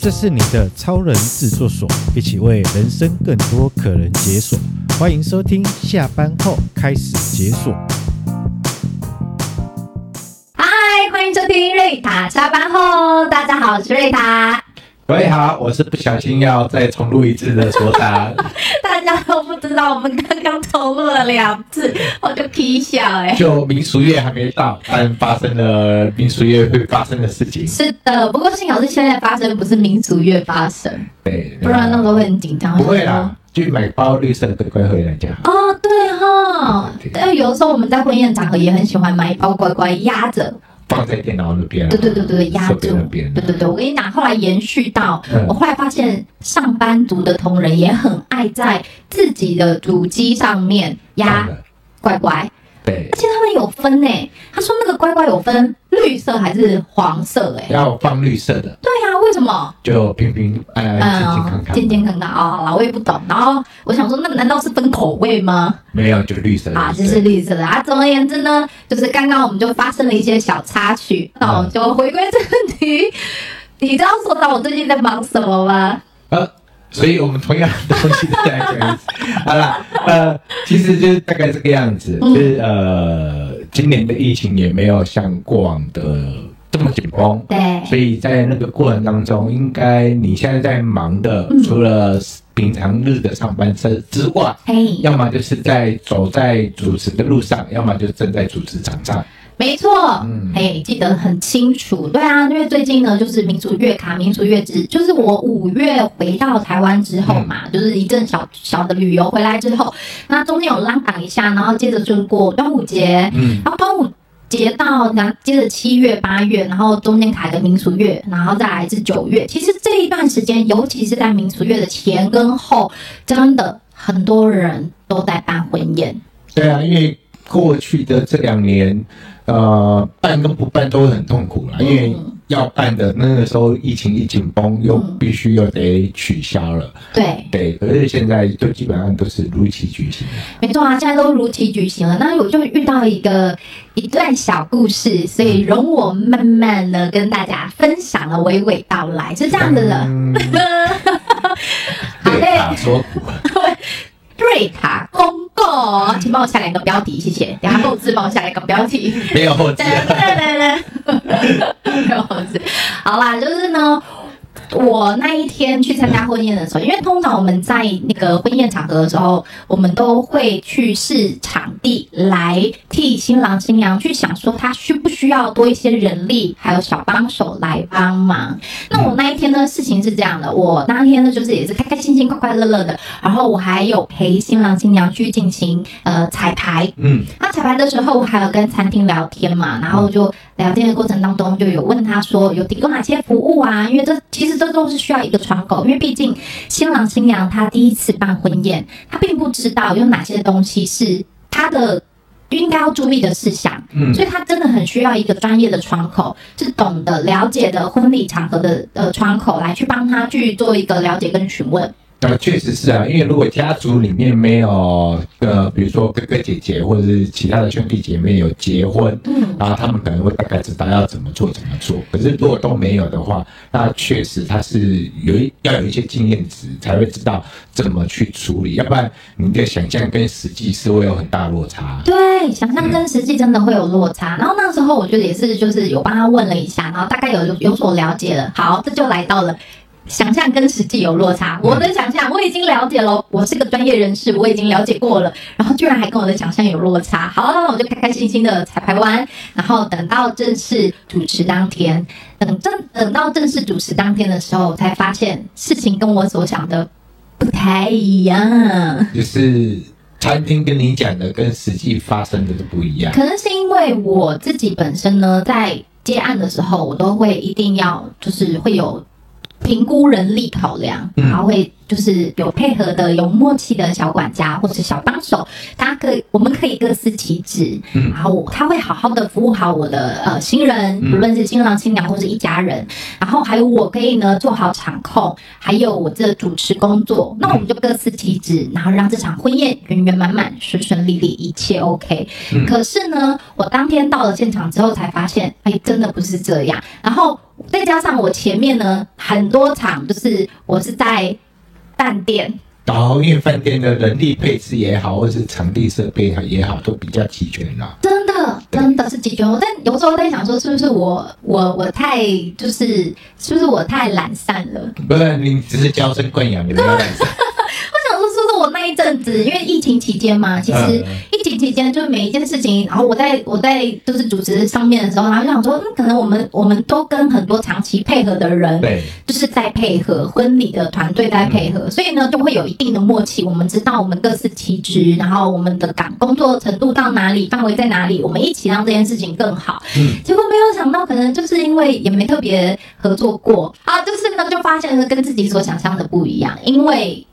这是你的超人制作所，一起为人生更多可能解锁。欢迎收听，下班后开始解锁。嗨，欢迎收听瑞塔下班后，大家好，我是瑞塔。各位好，我是不小心要再重录一次的所长。大家都不知道，我们刚刚重录了两次，我就皮笑哎。就民俗月还没到，但发生了民俗月会发生的事情。是的，不过幸好是现在发生，不是民俗月发生。对，不然那时候会很紧张。不会啦，去买包绿色的乖乖回来就好。哦，对哈。但有的时候我们在婚宴场合也很喜欢买一包乖乖压着。放在电脑那边，对对对对，压住那边，对对对。我跟你讲，后来延续到，嗯、我后来发现，上班族的同仁也很爱在自己的主机上面压乖乖。对，而且他们有分诶，他说那个乖乖有分绿色还是黄色哎，要放绿色的。对呀、啊，为什么？就平平安安、健健康康、健健康康啊。好了，我也不懂。然后我想说，那难道是分口味吗？没有，就绿色的。啊，就是绿色的啊。总而言之呢，就是刚刚我们就发生了一些小插曲，那我们就回归正题。你知道说到我最近在忙什么吗？呃所以我们同样的东西再来讲一次。好了，呃，其实就是大概这个样子，嗯、就是呃，今年的疫情也没有像过往的这么紧绷。对。所以在那个过程当中，应该你现在在忙的，嗯、除了平常日的上班车之外，嘿要么就是在走在主持的路上，要么就正在主持场上。没错，嗯，哎，记得很清楚。对啊，因为最近呢，就是民俗月卡、民俗月之，就是我五月回到台湾之后嘛，嗯、就是一阵小小的旅游回来之后，那中间有拉档一下，然后接着就过端午节，嗯，然后端午节到，然后接着七月、八月，然后中间卡个民俗月，然后再来是九月。其实这一段时间，尤其是在民俗月的前跟后，真的很多人都在办婚宴。对啊，因为过去的这两年。呃，办跟不办都很痛苦啦，因为要办的那个时候疫情一紧绷，又必须又得取消了。对对，可是现在就基本上都是如期举行。没错啊，现在都如期举行了。那我就遇到一个一段小故事，所以容我慢慢的跟大家分享了，娓娓道来，是这样子的。嗯、好嘞。瑞塔公公，请帮我下一个标题，谢谢。等下后置帮我下一个标题。没有后置。没有后制。好啦，就是呢。我那一天去参加婚宴的时候，因为通常我们在那个婚宴场合的时候，我们都会去试场地来替新郎新娘去想说他需不需要多一些人力，还有小帮手来帮忙。那我那一天呢，事情是这样的，我那天呢就是也是开开心心、快快乐乐的，然后我还有陪新郎新娘去进行呃彩排。嗯，那彩排的时候我还有跟餐厅聊天嘛，然后就聊天的过程当中就有问他说有提供哪些服务啊？因为这其实。这都是需要一个窗口，因为毕竟新郎新娘他第一次办婚宴，他并不知道有哪些东西是他的应该要注意的事项，嗯，所以他真的很需要一个专业的窗口，是懂得了解的婚礼场合的呃窗口来去帮他去做一个了解跟询问。呃，确实是啊，因为如果家族里面没有呃，比如说哥哥姐姐或者是其他的兄弟姐妹有结婚，嗯，然后他们可能会大概知道要怎么做怎么做。可是如果都没有的话，那确实他是有一要有一些经验值才会知道怎么去处理，要不然你的想象跟实际是会有很大落差。对，想象跟实际真的会有落差。嗯、然后那时候我觉得也是，就是有帮他问了一下，然后大概有有所了解了。好，这就来到了。想象跟实际有落差，我的想象我已经了解了，我是个专业人士，我已经了解过了，然后居然还跟我的想象有落差。好，那我就开开心心的彩排完，然后等到正式主持当天，等正等到正式主持当天的时候，才发现事情跟我所想的不太一样。就是餐厅跟你讲的跟实际发生的都不一样。可能是因为我自己本身呢，在接案的时候，我都会一定要就是会有。评估人力考量，然后会就是有配合的、有默契的小管家或者小帮手，他可以，我们可以各司其职，然后他会好好的服务好我的呃新人，不论是新郎新娘或是一家人，然后还有我可以呢做好场控，还有我这主持工作，那我们就各司其职，然后让这场婚宴圆圆满满、顺顺利利，一切 OK。可是呢，我当天到了现场之后才发现，哎，真的不是这样，然后再加上我前面呢。很多场就是我是在饭店。然后，因为饭店的人力配置也好，或者是场地设备也好，都比较齐全啦。真的，真的是齐全。但有时候在想说，是不是我我我太就是，是不是我太懒散了？不是，你只是娇生惯养，你不要懒散。一阵子，因为疫情期间嘛，其实疫情期间就是每一件事情，然后我在我在就是主持上面的时候，然后就想说，嗯，可能我们我们都跟很多长期配合的人，对，就是在配合婚礼的团队在配合，所以呢，就会有一定的默契。我们知道我们各司其职，然后我们的岗工作程度到哪里，范围在哪里，我们一起让这件事情更好。嗯，结果没有想到，可能就是因为也没特别合作过啊，就是呢，就发现了跟自己所想象的不一样，因为。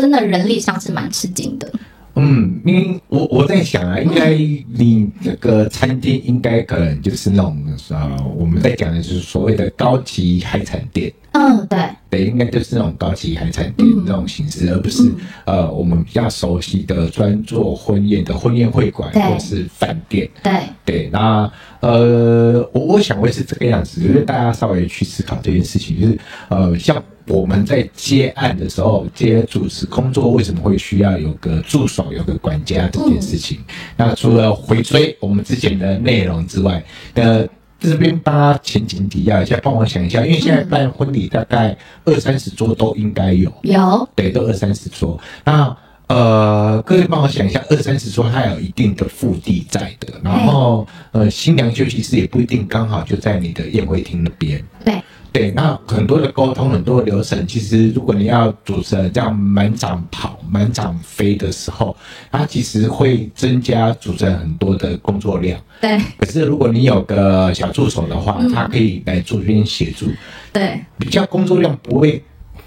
真的人力上是蛮吃惊的。嗯，因为我我在想啊，应该你这个餐厅应该可能就是那种呃，我们在讲的就是所谓的高级海产店。嗯，对，对，应该就是那种高级海产店那种形式，嗯、而不是、嗯、呃我们比较熟悉的专做婚宴的婚宴会馆或者是饭店。对对，那呃，我我想会是这个样子，就是大家稍微去思考这件事情，就是呃像。我们在接案的时候，接主持工作为什么会需要有个助手、有个管家这件事情？那除了回追我们之前的内容之外，呃，这边帮他前情提要一下，帮我想一下，因为现在办婚礼大概二三十桌都应该有，有，对，都二三十桌。那呃，各位帮我想一下，二三十桌它有一定的腹地在的，然后呃，新娘休息室也不一定刚好就在你的宴会厅那边，对。对，那很多的沟通，很多的流程，其实如果你要主持人这样满场跑、满场飞的时候，它其实会增加主持人很多的工作量。对。可是如果你有个小助手的话，他可以来做这边协助。对。比较工作量不会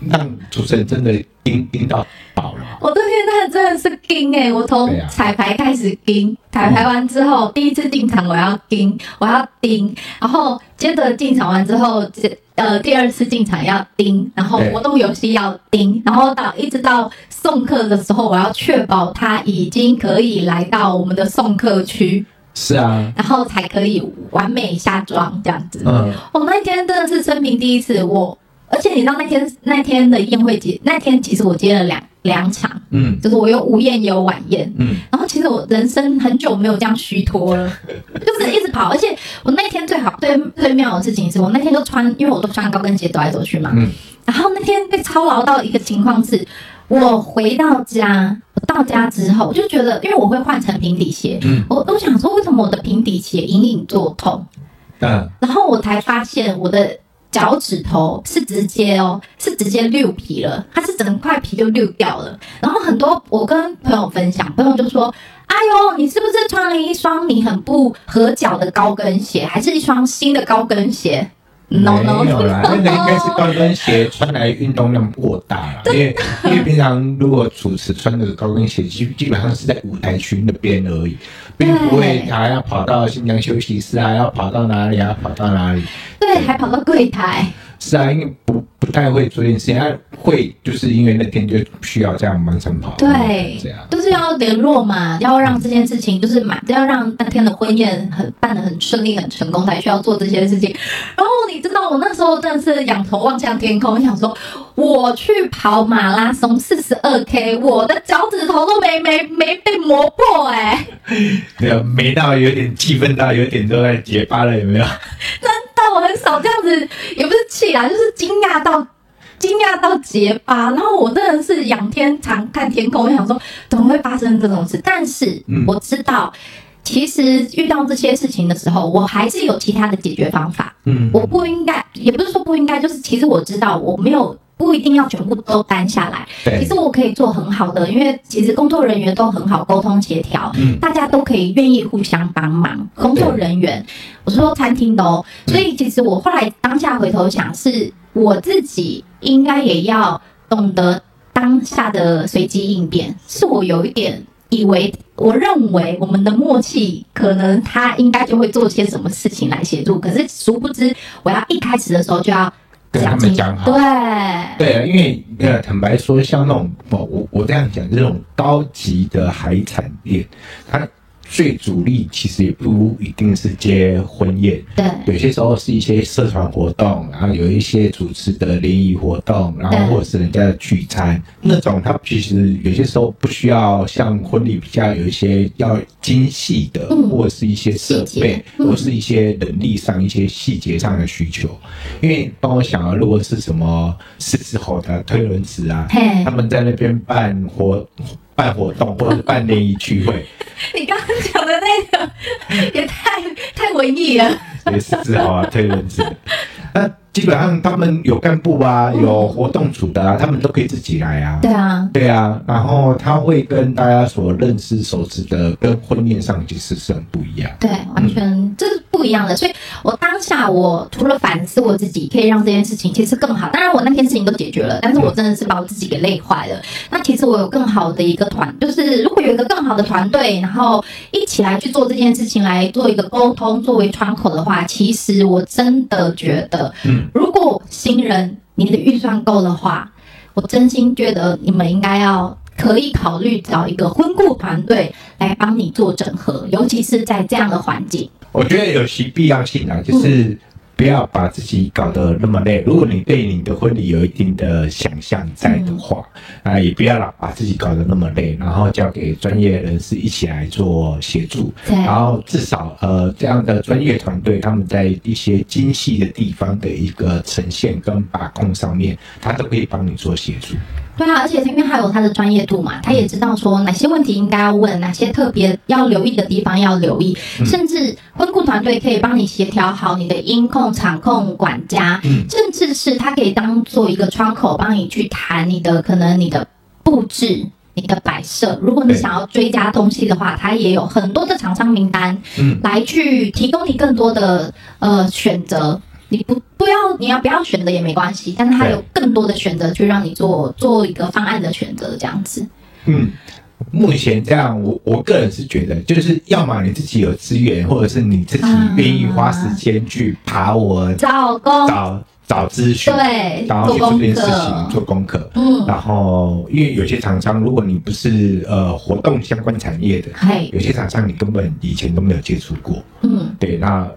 让主持人真的盯盯到饱了。我的天，那真的是盯哎！我从彩排开始盯，彩排完之后，第一次进场我要盯，我要盯，然后接着进场完之后，呃，第二次进场要盯，然后活动游戏要盯，然后到一直到送客的时候，我要确保他已经可以来到我们的送客区。是啊，然后才可以完美下妆这样子。嗯，我那天真的是生平第一次，我而且你知道那天那天的宴会节，那天其实我接了两两场，嗯，就是我有午宴也有晚宴，嗯，然后其实我人生很久没有这样虚脱了，就是一直跑，而且我那天最好最最妙的事情是我那天就穿，因为我都穿高跟鞋走来走去嘛，嗯，然后那天被操劳到一个情况是，我回到家，我到家之后我就觉得，因为我会换成平底鞋，嗯，我都想说为什么我的平底鞋隐隐作痛，嗯，然后我才发现我的。脚趾头是直接哦，是直接溜皮了，它是整块皮就溜掉了。然后很多我跟朋友分享，朋友就说：“哎呦，你是不是穿了一双你很不合脚的高跟鞋，还是一双新的高跟鞋？” No, no, 没有啦，那个应该是高跟鞋穿来运动量过大了，因为因为平常如果主持穿那个高跟鞋，基基本上是在舞台区那边而已，并不会还要跑到新娘休息室，还要跑到哪里啊？跑到哪里？对，还跑到柜台。是啊，因为不不太会做这件事情，他会就是因为那天就需要这样满场跑，对，这样就是要联络嘛，要让这件事情就是满，要让那天的婚宴很办的很顺利、很成功，才需要做这些事情。然后你知道，我那时候真的是仰头望向天空，我想说，我去跑马拉松四十二 K，我的脚趾头都没没没被磨破哎、欸，没有，没到有点气愤到有点都在结巴了，有没有？我很少这样子，也不是气啊，就是惊讶到惊讶到结巴。然后我真的是仰天长看天空，我想说怎么会发生这种事？但是我知道，其实遇到这些事情的时候，我还是有其他的解决方法。嗯，我不应该，也不是说不应该，就是其实我知道我没有。不一定要全部都担下来，其实我可以做很好的，因为其实工作人员都很好沟通协调，嗯，大家都可以愿意互相帮忙。工作人员，我是说餐厅的哦，所以其实我后来当下回头想，是我自己应该也要懂得当下的随机应变。是我有一点以为，我认为我们的默契可能他应该就会做些什么事情来协助，可是殊不知我要一开始的时候就要。跟他们讲好，对。对啊，因为呃，坦白说，像那种我我我这样讲，这种高级的海产店，它最主力其实也不一定是接婚宴，对，有些时候是一些社团活动，然后有一些主持的联谊活动，然后或者是人家的聚餐，那种它其实有些时候不需要像婚礼比较有一些要精细的，嗯、或者是一些设备，嗯、或者是一些人力上一些细节上的需求。因为帮我想啊，如果是什么狮子吼的推轮子啊，他们在那边办活。办活动或者办联谊聚会，你刚刚讲的那个也太太文艺了，也是自豪啊，推轮子。那基本上他们有干部啊，有活动组的啊，他们都可以自己来啊。对啊，对啊。然后他会跟大家所认识、熟知的，跟婚宴上其实是很不一样。对，完全这是不一样的。所以我当下我除了反思我自己，可以让这件事情其实更好。当然我那天事情都解决了，但是我真的是把我自己给累坏了。那其实我有更好的一个团，就是如果有一个更好的团队，然后一起来去做这件事情，来做一个沟通作为窗口的话，其实我真的觉得，嗯。如果新人你的预算够的话，我真心觉得你们应该要可以考虑找一个婚顾团队来帮你做整合，尤其是在这样的环境。我觉得有其必要性啊，就是。嗯不要把自己搞得那么累。如果你对你的婚礼有一定的想象在的话，啊，也不要老把自己搞得那么累，然后交给专业人士一起来做协助。然后至少呃，这样的专业团队他们在一些精细的地方的一个呈现跟把控上面，他都可以帮你做协助。对啊，而且因为他有他的专业度嘛，他也知道说哪些问题应该要问，哪些特别要留意的地方要留意，嗯、甚至婚顾团队可以帮你协调好你的音控、场控、管家，嗯、甚至是他可以当做一个窗口，帮你去谈你的可能你的布置、你的摆设。如果你想要追加东西的话，他也有很多的厂商名单，嗯，来去提供你更多的呃选择。你不不要，你要不要选择也没关系，但是他有更多的选择去让你做做一个方案的选择，这样子。嗯，目前这样，我我个人是觉得，就是要么你自己有资源，或者是你自己愿意花时间去爬文、找工、找找资讯，对，然后去做这件事情，做功课。嗯，然后因为有些厂商，如果你不是呃活动相关产业的，嘿有些厂商你根本以前都没有接触过。嗯，对，那。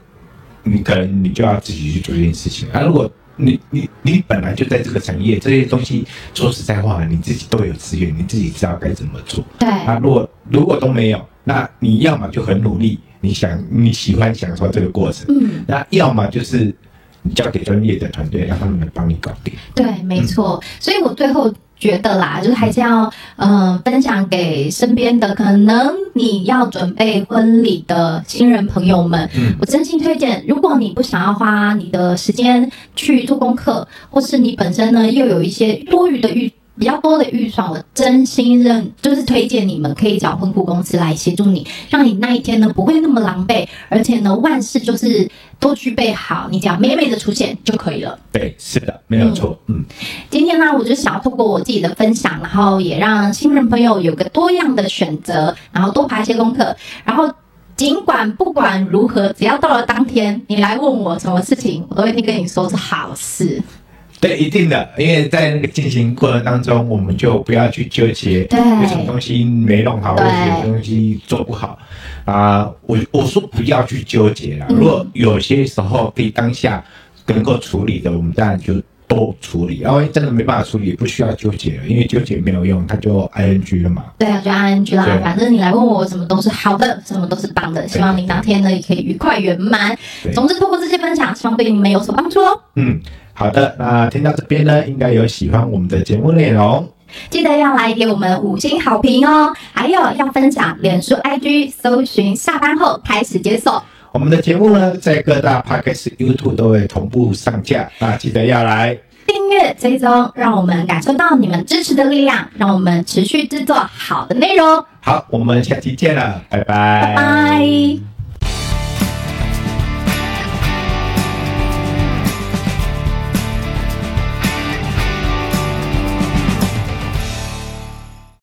你可能你就要自己去做这件事情啊！如果你你你本来就在这个产业，这些东西说实在话，你自己都有资源，你自己知道该怎么做。对啊，如果如果都没有，那你要么就很努力，你想你喜欢享受这个过程，嗯，那要么就是你交给专业的团队，让他们来帮你搞定。对，没错。嗯，所以我最后。觉得啦，就是还是要嗯、呃、分享给身边的可能你要准备婚礼的新人朋友们。嗯，我真心推荐，如果你不想要花你的时间去做功课，或是你本身呢又有一些多余的预。比较多的预算，我真心认就是推荐你们可以找婚顾公司来协助你，让你那一天呢不会那么狼狈，而且呢万事就是都具备好，你只要美美的出现就可以了。对，是的，没有错。嗯，嗯，今天呢，我就想要透过我自己的分享，然后也让新人朋友有个多样的选择，然后多爬一些功课，然后尽管不管如何，只要到了当天，你来问我什么事情，我都一定跟你说是好事。对，一定的，因为在那个进行过程当中，我们就不要去纠结有什么东西没弄好，或者有什么东西做不好啊、呃。我我说不要去纠结了。嗯、如果有些时候可以当下能够处理的，我们当然就都处理。然后真的没办法处理，不需要纠结了，因为纠结没有用，它就 ing 了嘛。对啊，就 ing 啦。对反正你来问我，什么都是好的，什么都是棒的。希望你当天呢也可以愉快圆满。对总之，透过这些分享，希望对你们有所帮助哦。嗯。好的，那听到这边呢，应该有喜欢我们的节目内容，记得要来给我们五星好评哦，还有要分享，脸书 IG 搜寻下班后开始解锁。我们的节目呢，在各大 Podcast、YouTube 都会同步上架，那记得要来订阅追踪，让我们感受到你们支持的力量，让我们持续制作好的内容。好，我们下期见了，拜拜，拜拜。